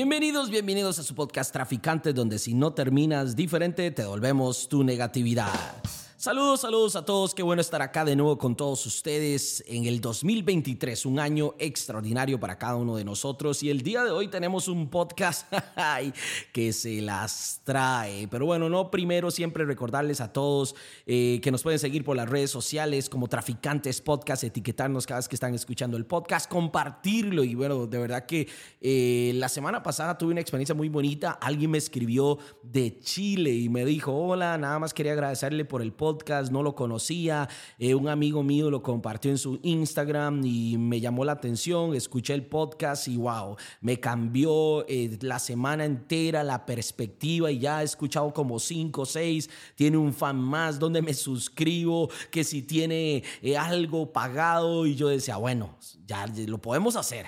Bienvenidos, bienvenidos a su podcast Traficantes, donde si no terminas diferente, te devolvemos tu negatividad. Saludos, saludos a todos. Qué bueno estar acá de nuevo con todos ustedes en el 2023, un año extraordinario para cada uno de nosotros. Y el día de hoy tenemos un podcast que se las trae. Pero bueno, no primero siempre recordarles a todos eh, que nos pueden seguir por las redes sociales como Traficantes Podcast, etiquetarnos cada vez que están escuchando el podcast, compartirlo. Y bueno, de verdad que eh, la semana pasada tuve una experiencia muy bonita. Alguien me escribió de Chile y me dijo, hola, nada más quería agradecerle por el podcast podcast, no lo conocía, eh, un amigo mío lo compartió en su Instagram y me llamó la atención, escuché el podcast y wow, me cambió eh, la semana entera la perspectiva y ya he escuchado como cinco o seis, tiene un fan más, donde me suscribo, que si tiene eh, algo pagado y yo decía, bueno, ya lo podemos hacer.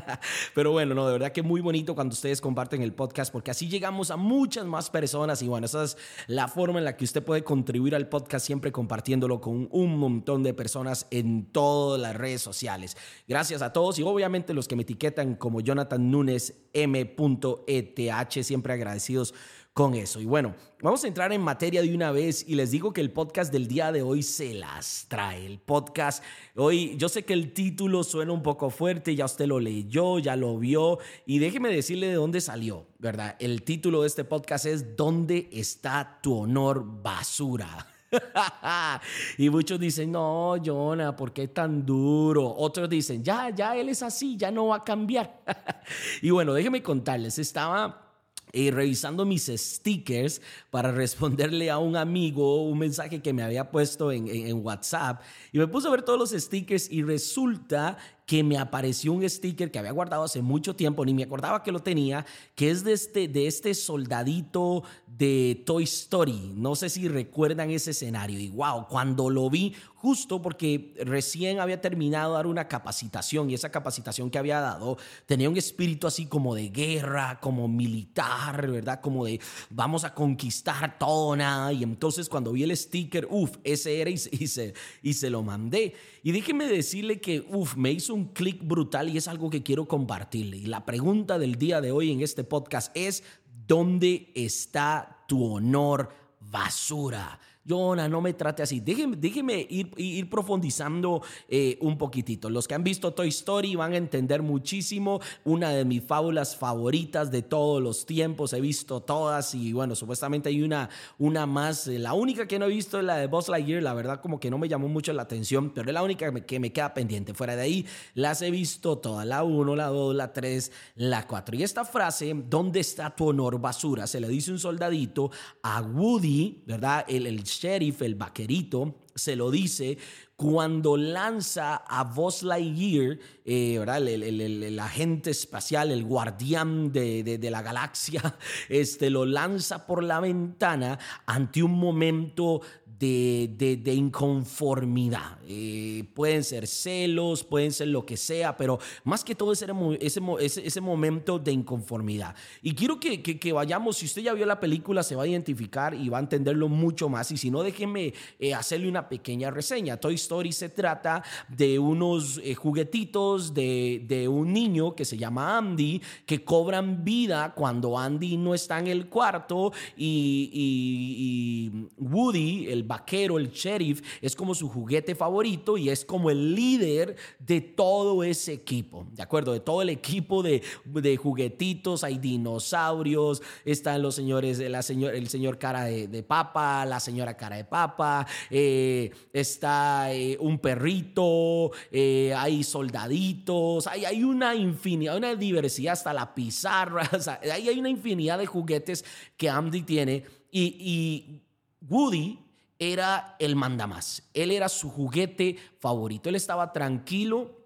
Pero bueno, no, de verdad que muy bonito cuando ustedes comparten el podcast porque así llegamos a muchas más personas y bueno, esa es la forma en la que usted puede contribuir al podcast siempre compartiéndolo con un montón de personas en todas las redes sociales. Gracias a todos y obviamente los que me etiquetan como Jonathan Núñez M.ETH, siempre agradecidos con eso. Y bueno, vamos a entrar en materia de una vez y les digo que el podcast del día de hoy se las trae. El podcast hoy, yo sé que el título suena un poco fuerte, ya usted lo leyó, ya lo vio y déjeme decirle de dónde salió, ¿verdad? El título de este podcast es ¿Dónde está tu honor basura? y muchos dicen, no, Jonah, ¿por qué tan duro? Otros dicen, ya, ya, él es así, ya no va a cambiar. y bueno, déjenme contarles, estaba... Eh, revisando mis stickers para responderle a un amigo un mensaje que me había puesto en, en, WhatsApp y me puse a ver todos los stickers y resulta que me apareció un sticker que había guardado hace mucho tiempo, ni me acordaba que lo tenía, que es de este, de este soldadito de Toy Story. No sé si recuerdan ese escenario. Y wow, cuando lo vi, justo porque recién había terminado de dar una capacitación y esa capacitación que había dado tenía un espíritu así como de guerra, como militar, ¿verdad? Como de vamos a conquistar todo, nada. Y entonces cuando vi el sticker, uff, ese era y, se, y se lo mandé. Y déjeme decirle que, uff, me hizo un un clic brutal y es algo que quiero compartirle. Y la pregunta del día de hoy en este podcast es, ¿dónde está tu honor basura? Jonah, no me trate así. Déjeme, déjeme ir, ir, profundizando eh, un poquitito. Los que han visto Toy Story van a entender muchísimo. Una de mis fábulas favoritas de todos los tiempos. He visto todas y bueno, supuestamente hay una, una más. La única que no he visto es la de Buzz Lightyear. La verdad como que no me llamó mucho la atención, pero es la única que me, que me queda pendiente. Fuera de ahí, las he visto todas. La 1, la 2, la 3, la 4. Y esta frase, ¿dónde está tu honor basura? Se le dice un soldadito a Woody, ¿verdad? El, el sheriff, el vaquerito, se lo dice cuando lanza a Buzz Lightyear, eh, ¿verdad? El, agente espacial, el guardián de, la galaxia, este, lo lanza por la ventana ante un momento de, inconformidad. Eh, pueden ser celos, pueden ser lo que sea, pero más que todo ese, ese, ese momento de inconformidad. Y quiero que, que, vayamos, si usted ya vio la película, se va a identificar y va a entenderlo mucho más. Y si no, déjeme eh, hacerle una pequeña reseña. Toy Story se trata de unos eh, juguetitos de, de un niño que se llama Andy, que cobran vida cuando Andy no está en el cuarto y, y Woody, el vaquero, el sheriff, es como su juguete favorito y es como el líder de todo ese equipo, ¿de acuerdo? De todo el equipo de, de juguetitos, hay dinosaurios, están los señores, la señor, el señor cara de, papa, la señora cara de papa, eh, está eh, un perrito, eh, hay soldaditos, hay, hay una infinidad, una diversidad hasta la pizarra, hay, hay una infinidad de juguetes que Andy tiene y Woody era el mandamás. Él era su juguete favorito. Él estaba tranquilo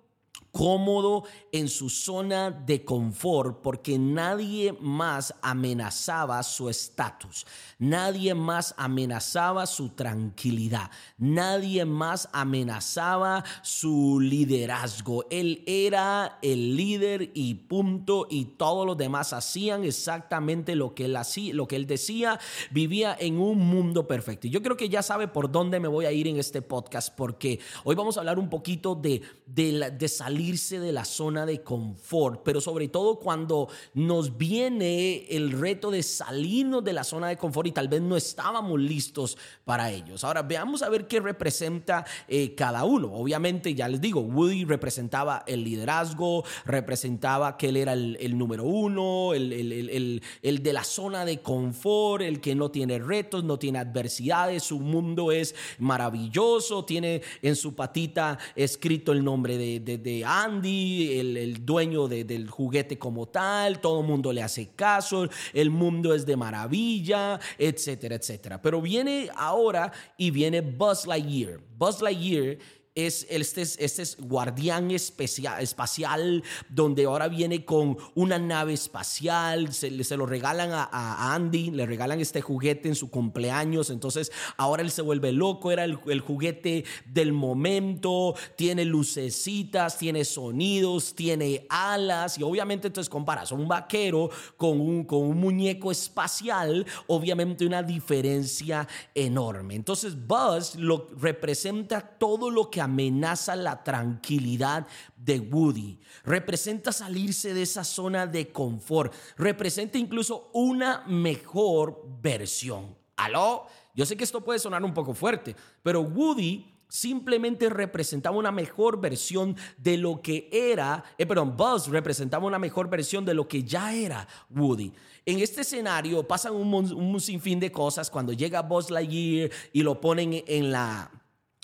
cómodo en su zona de confort porque nadie más amenazaba su estatus, nadie más amenazaba su tranquilidad, nadie más amenazaba su liderazgo. Él era el líder y punto y todos los demás hacían exactamente lo que él hacía, lo que él decía, vivía en un mundo perfecto. Yo creo que ya sabe por dónde me voy a ir en este podcast porque hoy vamos a hablar un poquito de, de salir salirse de la zona de confort, pero sobre todo cuando nos viene el reto de salirnos de la zona de confort y tal vez no estábamos listos para ellos. Ahora veamos a ver qué representa eh, cada uno. Obviamente, ya les digo, Woody representaba el liderazgo, representaba que él era el, número uno, el, de la zona de confort, el que no tiene retos, no tiene adversidades, su mundo es maravilloso, tiene en su patita escrito el nombre de, Andy, el, dueño del juguete como tal, todo el mundo le hace caso, el mundo es de maravilla, etcétera, etcétera. Pero viene ahora y viene Buzz Lightyear. Buzz Lightyear es este, este es guardián espacial, donde ahora viene con una nave espacial, se, se lo regalan a, Andy, le regalan este juguete en su cumpleaños, entonces ahora él se vuelve loco, era el, juguete del momento, tiene lucecitas, tiene sonidos, tiene alas, y obviamente entonces comparas un vaquero con un, con un muñeco espacial, obviamente una diferencia enorme. Entonces Buzz lo representa todo lo que amenaza la tranquilidad de Woody. Representa salirse de esa zona de confort. Representa incluso una mejor versión. ¿Aló? Yo sé que esto puede sonar un poco fuerte, pero Woody simplemente representaba una mejor versión de lo que era, eh, perdón, Buzz representaba una mejor versión de lo que ya era Woody. En este escenario pasan un, un sinfín de cosas cuando llega Buzz Lightyear y lo ponen en la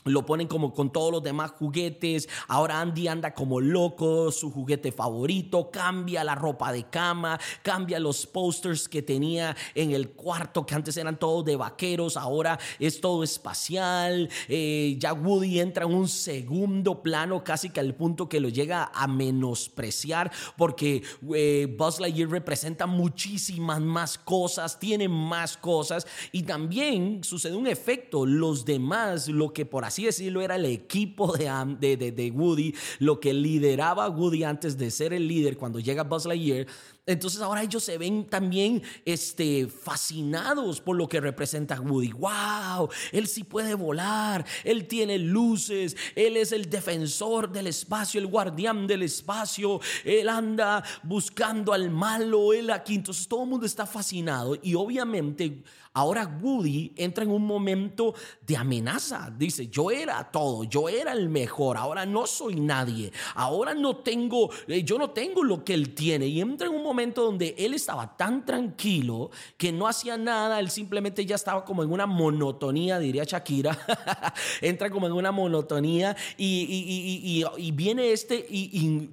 lo ponen como con todos los demás juguetes. Ahora Andy anda como loco, su juguete favorito. Cambia la ropa de cama, cambia los posters que tenía en el cuarto, que antes eran todos de vaqueros, ahora es todo espacial. Eh, ya Woody entra en un segundo plano, casi que al punto que lo llega a menospreciar, porque eh, Buzz Lightyear representa muchísimas más cosas, tiene más cosas. Y también sucede un efecto, los demás, lo que por así decirlo, era el equipo de, de, de, Woody, lo que lideraba Woody antes de ser el líder cuando llega Buzz Lightyear. Entonces ahora ellos se ven también este, fascinados por lo que representa Woody. ¡Wow! Él sí puede volar, él tiene luces, él es el defensor del espacio, el guardián del espacio, él anda buscando al malo, él aquí. Entonces todo el mundo está fascinado y obviamente ahora Woody entra en un momento de amenaza. Dice, yo era todo, yo era el mejor, ahora no soy nadie, ahora no tengo, eh, yo no tengo lo que él tiene. Y entra en un momento donde él estaba tan tranquilo que no hacía nada, él simplemente ya estaba como en una monotonía, diría Shakira, entra como en una monotonía y, viene este y,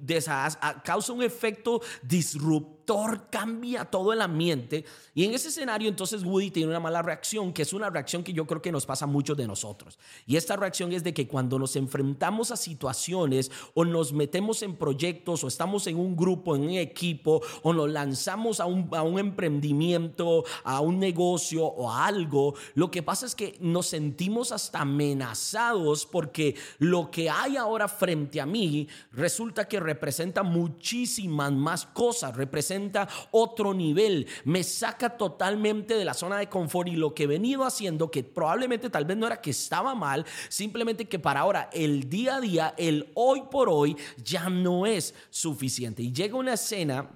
causa un efecto disruptivo cambia todo el ambiente. Y en ese escenario entonces Woody tiene una mala reacción, que es una reacción que yo creo que nos pasa a muchos de nosotros. Y esta reacción es de que cuando nos enfrentamos a situaciones o nos metemos en proyectos o estamos en un grupo, en un equipo o nos lanzamos a un, a un emprendimiento, a un negocio o a algo, lo que pasa es que nos sentimos hasta amenazados porque lo que hay ahora frente a mí resulta que representa muchísimas más cosas, representa otro nivel, me saca totalmente de la zona de confort y lo que he venido haciendo, que probablemente tal vez no era que estaba mal, simplemente que para ahora el día a día, el hoy por hoy, ya no es suficiente. Y llega una escena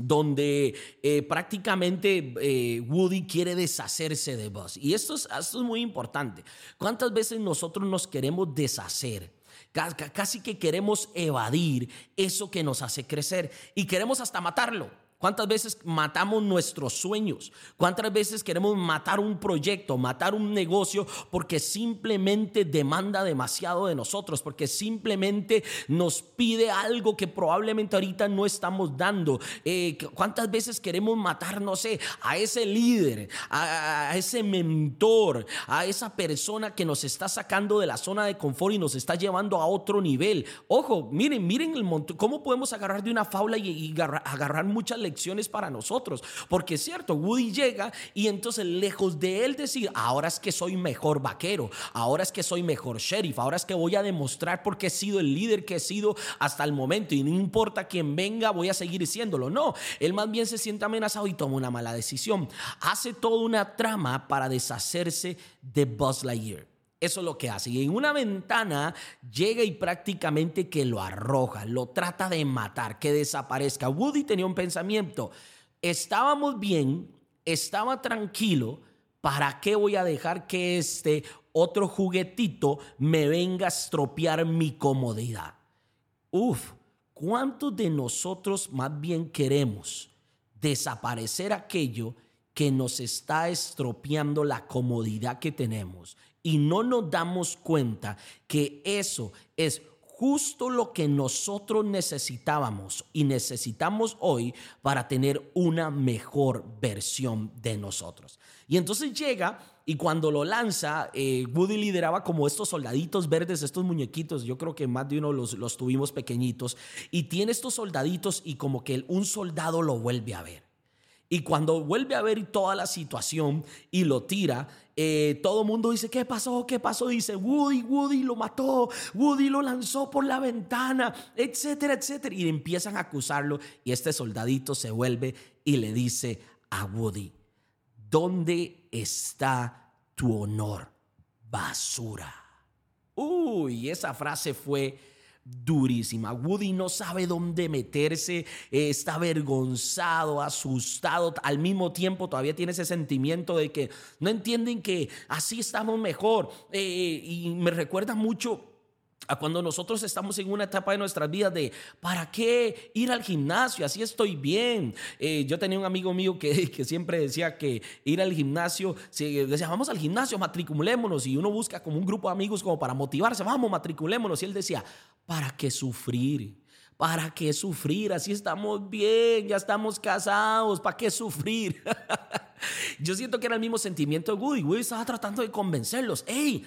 donde eh, prácticamente eh, Woody quiere deshacerse de Buzz. Y esto es, esto es muy importante. ¿Cuántas veces nosotros nos queremos deshacer? Casi que queremos evadir eso que nos hace crecer y queremos hasta matarlo. ¿Cuántas veces matamos nuestros sueños? ¿Cuántas veces queremos matar un proyecto, matar un negocio porque simplemente demanda demasiado de nosotros, porque simplemente nos pide algo que probablemente ahorita no estamos dando? Eh, ¿Cuántas veces queremos matar, no sé, a ese líder, a, ese mentor, a esa persona que nos está sacando de la zona de confort y nos está llevando a otro nivel? Ojo, miren, miren el montón, cómo podemos agarrar de una faula y, agarrar muchas lecciones para nosotros. Porque es cierto, Woody llega y entonces lejos de él decir, ahora es que soy mejor vaquero, ahora es que soy mejor sheriff, ahora es que voy a demostrar porque he sido el líder que he sido hasta el momento y no importa quién venga, voy a seguir siéndolo. No, él más bien se siente amenazado y toma una mala decisión. Hace toda una trama para deshacerse de Buzz Lightyear. Eso es lo que hace. Y en una ventana llega y prácticamente que lo arroja, lo trata de matar, que desaparezca. Woody tenía un pensamiento. Estábamos bien, estaba tranquilo. ¿Para qué voy a dejar que este otro juguetito me venga a estropear mi comodidad? Uf, ¿cuántos de nosotros más bien queremos desaparecer aquello que nos está estropeando la comodidad que tenemos? Y no nos damos cuenta que eso es justo lo que nosotros necesitábamos y necesitamos hoy para tener una mejor versión de nosotros. Y entonces llega y cuando lo lanza, eh, Woody lideraba como estos soldaditos verdes, estos muñequitos, yo creo que más de uno los, los tuvimos pequeñitos, y tiene estos soldaditos y como que un soldado lo vuelve a ver. Y cuando vuelve a ver toda la situación y lo tira, eh, todo el mundo dice, ¿qué pasó? ¿Qué pasó? Dice, Woody, Woody lo mató, Woody lo lanzó por la ventana, etcétera, etcétera. Y empiezan a acusarlo y este soldadito se vuelve y le dice a Woody, ¿dónde está tu honor? Basura. Uy, esa frase fue durísima. Woody no sabe dónde meterse, eh, está avergonzado, asustado, al mismo tiempo todavía tiene ese sentimiento de que no entienden que así estamos mejor. Eh, y me recuerda mucho a cuando nosotros estamos en una etapa de nuestras vidas de ¿para qué ir al gimnasio? Así estoy bien. Eh, yo tenía un amigo mío que, que, siempre decía que ir al gimnasio, decía, vamos al gimnasio, matriculémonos. Y uno busca como un grupo de amigos como para motivarse, vamos, matriculémonos. Y él decía, ¿para qué sufrir? ¿Para qué sufrir? Así estamos bien, ya estamos casados, ¿para qué sufrir? Yo siento que era el mismo sentimiento de Woody. Woody estaba tratando de convencerlos. ¡Ey!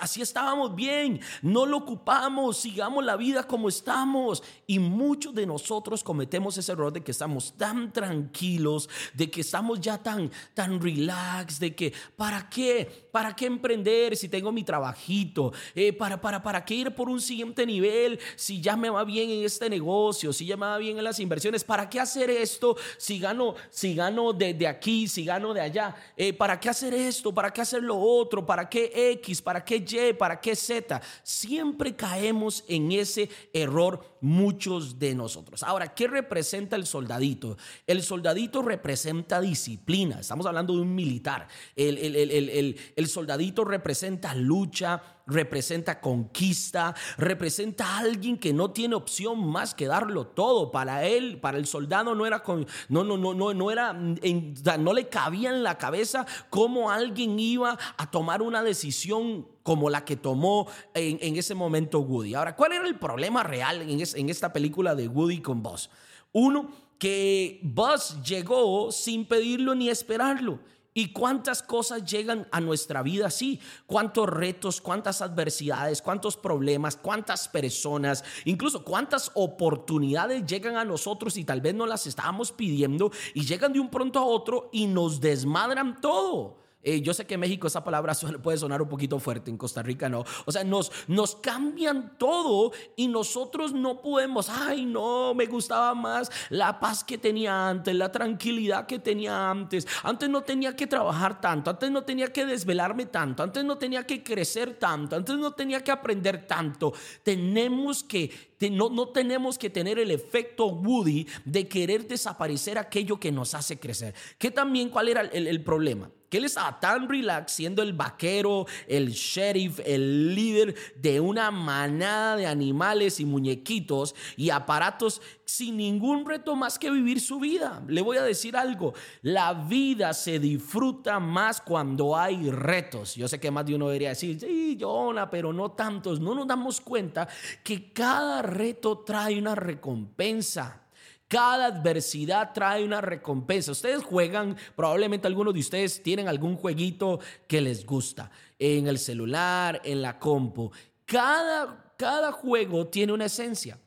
Así estábamos bien, no lo ocupamos, sigamos la vida como estamos. Y muchos de nosotros cometemos ese error de que estamos tan tranquilos, de que estamos ya tan, tan relax, de que, ¿para qué? ¿Para qué emprender si tengo mi trabajito? Eh, ¿para, para, ¿Para qué ir por un siguiente nivel si ya me va bien en este negocio, si ya me va bien en las inversiones? ¿Para qué hacer esto si gano, si gano de, aquí, si gano de allá? Eh, ¿Para qué hacer esto? ¿Para qué hacer lo otro? ¿Para qué X? ¿Para qué y? ¿Para qué Z? Siempre caemos en ese error muchos de nosotros. Ahora, ¿qué representa el soldadito? El soldadito representa disciplina. Estamos hablando de un militar. El, el soldadito representa lucha, representa conquista, representa a alguien que no tiene opción más que darlo todo. Para él, para el soldado no era con, no no no no no era no le cabía en la cabeza cómo alguien iba a tomar una decisión como la que tomó en, ese momento Woody. Ahora, ¿cuál era el problema real en, en esta película de Woody con Buzz? Uno, que Buzz llegó sin pedirlo ni esperarlo. ¿Y cuántas cosas llegan a nuestra vida así? ¿Cuántos retos, cuántas adversidades, cuántos problemas, cuántas personas, incluso cuántas oportunidades llegan a nosotros y tal vez no las estábamos pidiendo y llegan de un pronto a otro y nos desmadran todo? Eh, yo sé que en México esa palabra puede sonar un poquito fuerte, en Costa Rica no. O sea, nos, nos cambian todo y nosotros no podemos, ay no, me gustaba más la paz que tenía antes, la tranquilidad que tenía antes. Antes no tenía que trabajar tanto, antes no tenía que desvelarme tanto, antes no tenía que crecer tanto, antes no tenía que aprender tanto. Tenemos que no, no, tenemos que tener el efecto Woody de querer desaparecer aquello que nos hace crecer. ¿Qué también cuál era el, el problema? Que él estaba tan relax siendo el vaquero, el sheriff, el líder de una manada de animales y muñequitos y aparatos sin ningún reto más que vivir su vida. Le voy a decir algo, la vida se disfruta más cuando hay retos. Yo sé que más de uno debería decir, sí, Jonah, pero no tantos. No nos damos cuenta que cada reto trae una recompensa. Cada adversidad trae una recompensa. Ustedes juegan, probablemente algunos de ustedes tienen algún jueguito que les gusta en el celular, en la compu. Cada, cada juego tiene una esencia.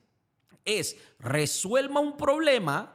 Es resuelva un problema,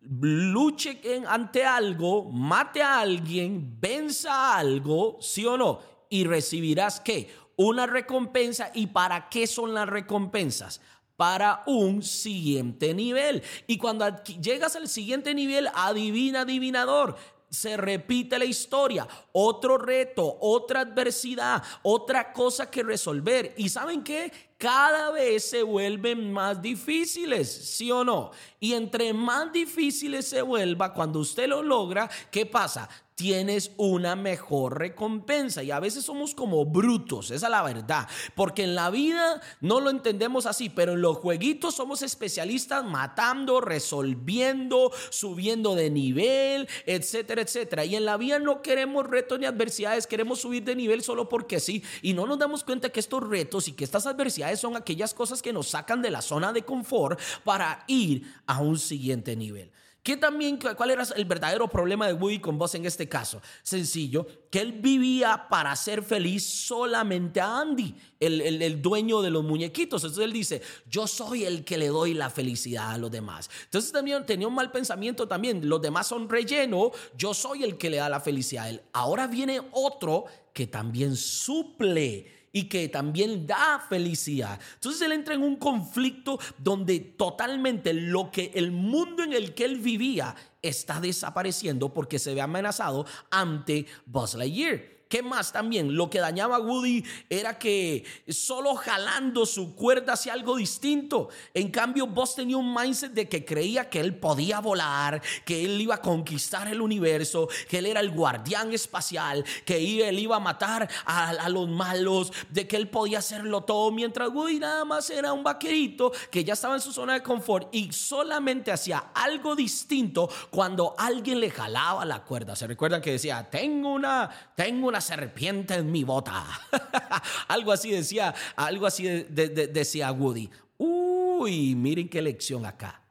luche ante algo, mate a alguien, venza algo, sí o no, y recibirás qué? Una recompensa. ¿Y para qué son las recompensas? Para un siguiente nivel. Y cuando llegas al siguiente nivel, adivina, adivinador, se repite la historia, otro reto, otra adversidad, otra cosa que resolver. ¿Y saben qué? Cada vez se vuelven más difíciles, ¿sí o no? Y entre más difíciles se vuelva, cuando usted lo logra, ¿qué pasa? Tienes una mejor recompensa. Y a veces somos como brutos, esa es la verdad. Porque en la vida no lo entendemos así, pero en los jueguitos somos especialistas matando, resolviendo, subiendo de nivel, etcétera, etcétera. Y en la vida no queremos retos ni adversidades, queremos subir de nivel solo porque sí. Y no nos damos cuenta que estos retos y que estas adversidades son aquellas cosas que nos sacan de la zona de confort para ir a un siguiente nivel. ¿Qué también, ¿Cuál era el verdadero problema de Woody con vos en este caso? Sencillo, que él vivía para ser feliz solamente a Andy, el, el, dueño de los muñequitos. Entonces él dice, yo soy el que le doy la felicidad a los demás. Entonces también tenía un mal pensamiento también, los demás son relleno, yo soy el que le da la felicidad a él. Ahora viene otro que también suple y que también da felicidad. Entonces él entra en un conflicto donde totalmente lo que el mundo en el que él vivía está desapareciendo porque se ve amenazado ante Buzz Lightyear. ¿Qué más también? Lo que dañaba a Woody era que solo jalando su cuerda hacía algo distinto. En cambio, Buzz tenía un mindset de que creía que él podía volar, que él iba a conquistar el universo, que él era el guardián espacial, que él iba a matar a, los malos, de que él podía hacerlo todo, mientras Woody nada más era un vaquerito que ya estaba en su zona de confort y solamente hacía algo distinto cuando alguien le jalaba la cuerda. ¿Se recuerdan que decía, tengo una, tengo una serpiente en mi bota. algo así decía, algo así decía Woody. Uy, miren qué lección acá.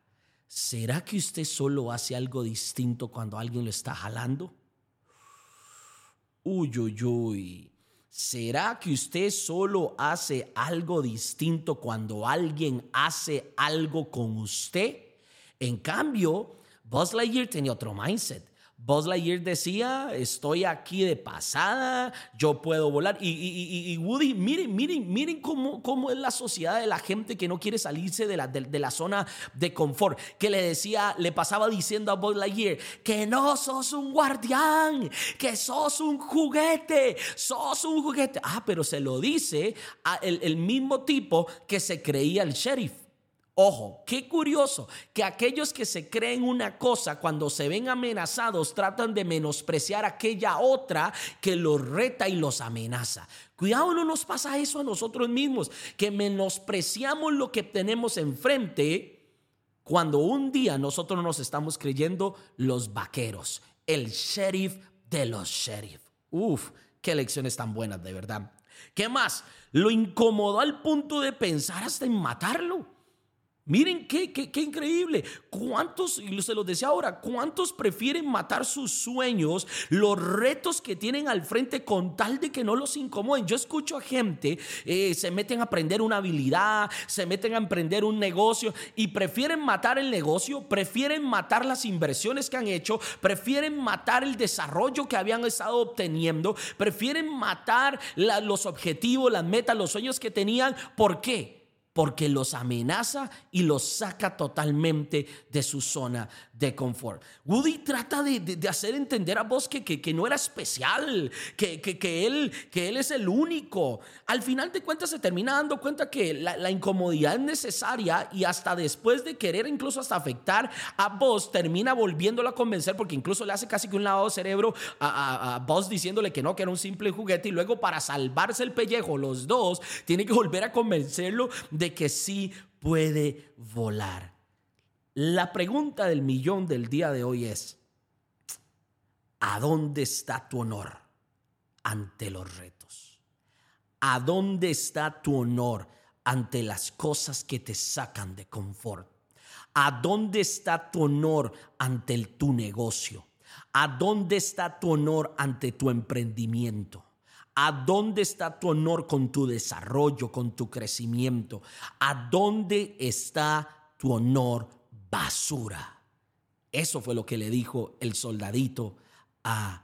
¿Será que usted solo hace algo distinto cuando alguien lo está jalando? Uy, uy, uy. ¿Será que usted solo hace algo distinto cuando alguien hace algo con usted? En cambio, Buzz Lightyear tenía otro mindset. Buzz Lightyear decía, estoy aquí de pasada, yo puedo volar. Y, Woody, miren, miren, miren cómo, cómo, es la sociedad de la gente que no quiere salirse de la, de, la zona de confort. Que le decía, le pasaba diciendo a Buzz Lightyear, que no sos un guardián, que sos un juguete, sos un juguete. Ah, pero se lo dice a el, el mismo tipo que se creía el sheriff. Ojo, qué curioso que aquellos que se creen una cosa cuando se ven amenazados tratan de menospreciar aquella otra que los reta y los amenaza. Cuidado, no nos pasa eso a nosotros mismos, que menospreciamos lo que tenemos enfrente cuando un día nosotros nos estamos creyendo los vaqueros, el sheriff de los sheriff. Uf, qué lecciones tan buenas, de verdad. ¿Qué más? Lo incomodó al punto de pensar hasta en matarlo. Miren qué, qué, increíble. ¿Cuántos, y se los decía ahora, cuántos prefieren matar sus sueños, los retos que tienen al frente con tal de que no los incomoden? Yo escucho a gente, eh, se meten a aprender una habilidad, se meten a emprender un negocio y prefieren matar el negocio, prefieren matar las inversiones que han hecho, prefieren matar el desarrollo que habían estado obteniendo, prefieren matar los objetivos, las metas, los sueños que tenían. ¿Por qué? Porque los amenaza y los saca totalmente de su zona de confort. Woody trata de, hacer entender a vos que, que, no era especial, que, que, él, que él es el único. Al final de cuentas se termina dando cuenta que la, incomodidad es necesaria y hasta después de querer incluso hasta afectar a vos, termina volviéndolo a convencer porque incluso le hace casi que un lavado de cerebro a, a, vos diciéndole que no, que era un simple juguete y luego para salvarse el pellejo los dos, tiene que volver a convencerlo de que sí puede volar. La pregunta del millón del día de hoy es, ¿a dónde está tu honor ante los retos? ¿A dónde está tu honor ante las cosas que te sacan de confort? ¿A dónde está tu honor ante tu negocio? ¿A dónde está tu honor ante tu emprendimiento? ¿A dónde está tu honor con tu desarrollo, con tu crecimiento? ¿A dónde está tu honor basura? Eso fue lo que le dijo el soldadito a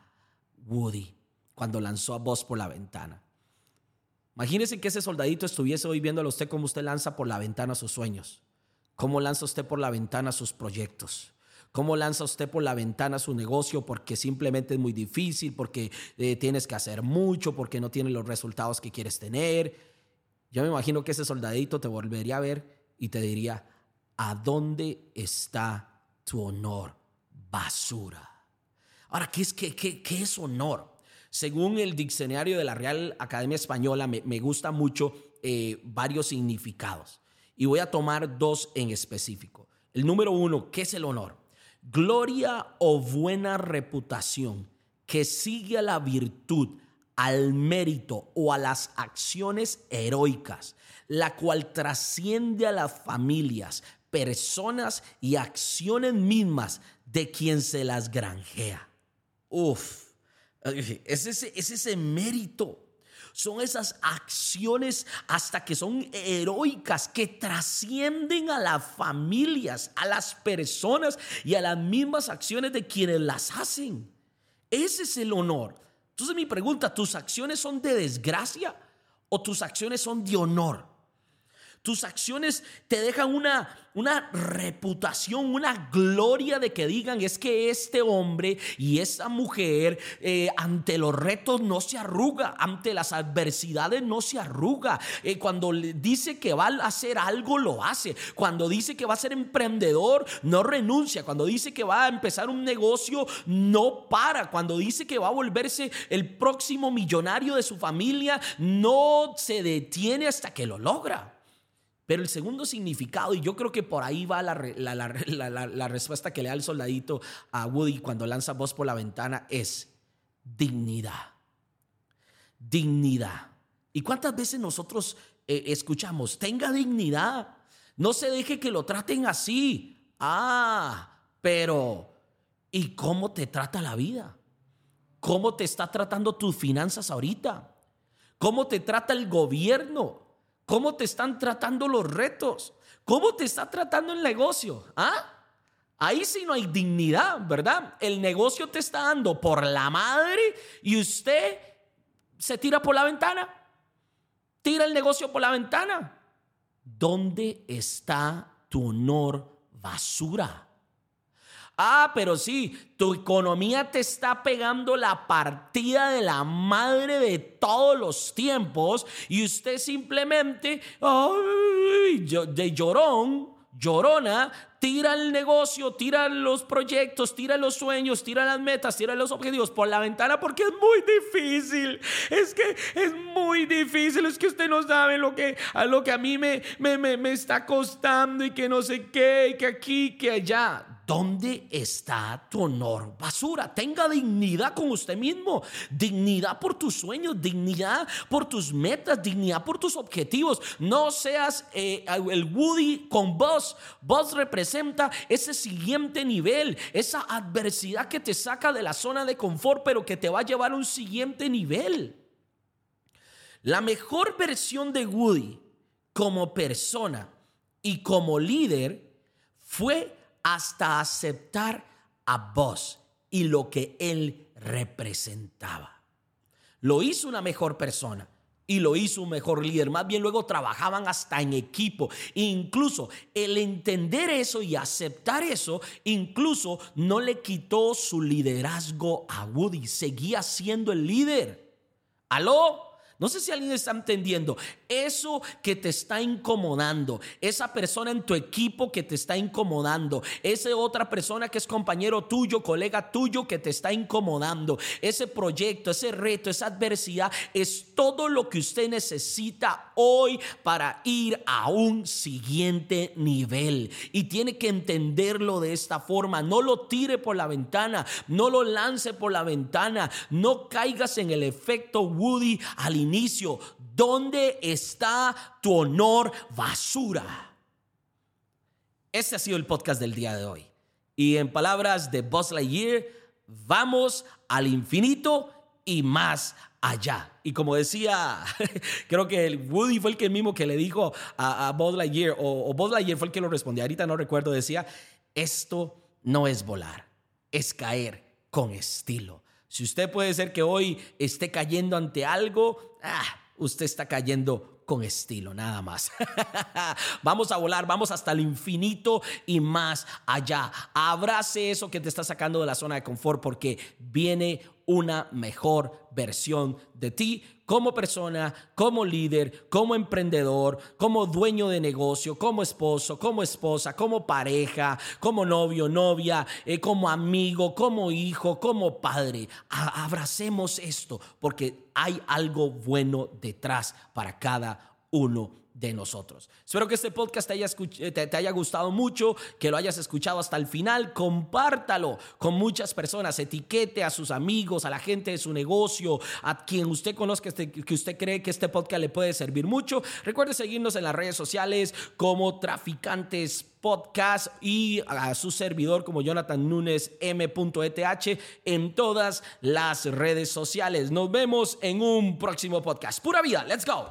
Woody cuando lanzó a vos por la ventana. Imagínese que ese soldadito estuviese hoy viéndolo a usted como usted lanza por la ventana sus sueños, cómo lanza usted por la ventana sus proyectos, cómo lanza usted por la ventana su negocio porque simplemente es muy difícil, porque eh, tienes que hacer mucho, porque no tienes los resultados que quieres tener. Yo me imagino que ese soldadito te volvería a ver y te diría, ¿a dónde está tu honor? Basura. Ahora, ¿qué es, qué, qué, qué es honor? Según el diccionario de la Real Academia Española, me, me gusta mucho eh, varios significados. Y voy a tomar dos en específico. El número uno, ¿qué es el honor? Gloria o buena reputación que sigue a la virtud, al mérito o a las acciones heroicas, la cual trasciende a las familias, personas y acciones mismas de quien se las granjea. Uf, es ese, es ese mérito son esas acciones hasta que son heroicas, que trascienden a las familias, a las personas y a las mismas acciones de quienes las hacen. Ese es el honor. Entonces mi pregunta, ¿tus acciones son de desgracia o tus acciones son de honor? Tus acciones te dejan una, una reputación, una gloria de que digan es que este hombre y esa mujer eh, ante los retos no se arruga, ante las adversidades no se arruga. Eh, cuando dice que va a hacer algo, lo hace. Cuando dice que va a ser emprendedor, no renuncia. Cuando dice que va a empezar un negocio, no para. Cuando dice que va a volverse el próximo millonario de su familia, no se detiene hasta que lo logra. Pero el segundo significado, y yo creo que por ahí va la, respuesta que le da el soldadito a Woody cuando lanza voz por la ventana, es dignidad. Dignidad. ¿Y cuántas veces nosotros eh, escuchamos, tenga dignidad? No se deje que lo traten así. Ah, pero ¿y cómo te trata la vida? ¿Cómo te está tratando tus finanzas ahorita? ¿Cómo te trata el gobierno? ¿Cómo te están tratando los retos? ¿Cómo te está tratando el negocio? ¿Ah? Ahí sí no hay dignidad, ¿verdad? El negocio te está dando por la madre y usted se tira por la ventana. Tira el negocio por la ventana. ¿Dónde está tu honor basura? Ah, pero sí, tu economía te está pegando la partida de la madre de todos los tiempos y usted simplemente, ay, de llorón, llorona, tira el negocio, tira los proyectos, tira los sueños, tira las metas, tira los objetivos por la ventana porque es muy difícil. Es que es muy difícil, es que usted no sabe lo que a lo que a mí me, me, me, me está costando y que no sé qué, y que aquí, que allá. ¿Dónde está tu honor? Basura, tenga dignidad con usted mismo, dignidad por tus sueños, dignidad por tus metas, dignidad por tus objetivos. No seas eh, el Woody con vos. Vos representa ese siguiente nivel, esa adversidad que te saca de la zona de confort, pero que te va a llevar a un siguiente nivel. La mejor versión de Woody como persona y como líder fue hasta aceptar a vos y lo que él representaba. Lo hizo una mejor persona y lo hizo un mejor líder. Más bien luego trabajaban hasta en equipo. Incluso el entender eso y aceptar eso, incluso no le quitó su liderazgo a Woody. Seguía siendo el líder. ¿Aló? No sé si alguien está entendiendo. Eso que te está incomodando, esa persona en tu equipo que te está incomodando, esa otra persona que es compañero tuyo, colega tuyo que te está incomodando, ese proyecto, ese reto, esa adversidad, es todo lo que usted necesita hoy para ir a un siguiente nivel. Y tiene que entenderlo de esta forma. No lo tire por la ventana, no lo lance por la ventana, no caigas en el efecto Woody al inicio. ¿Dónde está tu honor basura? Este ha sido el podcast del día de hoy. Y en palabras de Buzz Lightyear, vamos al infinito y más allá. Y como decía, creo que el Woody fue el que mismo que le dijo a, a Buzz Lightyear, o, o Buzz Lightyear fue el que lo respondió, ahorita no recuerdo, decía, esto no es volar, es caer con estilo. Si usted puede ser que hoy esté cayendo ante algo, ah, usted está cayendo con estilo, nada más. vamos a volar, vamos hasta el infinito y más allá. Abrace eso que te está sacando de la zona de confort porque viene una mejor versión de ti como persona, como líder, como emprendedor, como dueño de negocio, como esposo, como esposa, como pareja, como novio, novia, eh, como amigo, como hijo, como padre. abracemos esto porque hay algo bueno detrás para cada uno de nosotros. Espero que este podcast te haya, eh, te haya, gustado mucho, que lo hayas escuchado hasta el final. Compártalo con muchas personas, etiquete a sus amigos, a la gente de su negocio, a quien usted conozca, este, que usted cree que este podcast le puede servir mucho. Recuerde seguirnos en las redes sociales como Traficantes Podcast y a su servidor como Jonathan Nunes M.eth en todas las redes sociales. Nos vemos en un próximo podcast. Pura vida, let's go.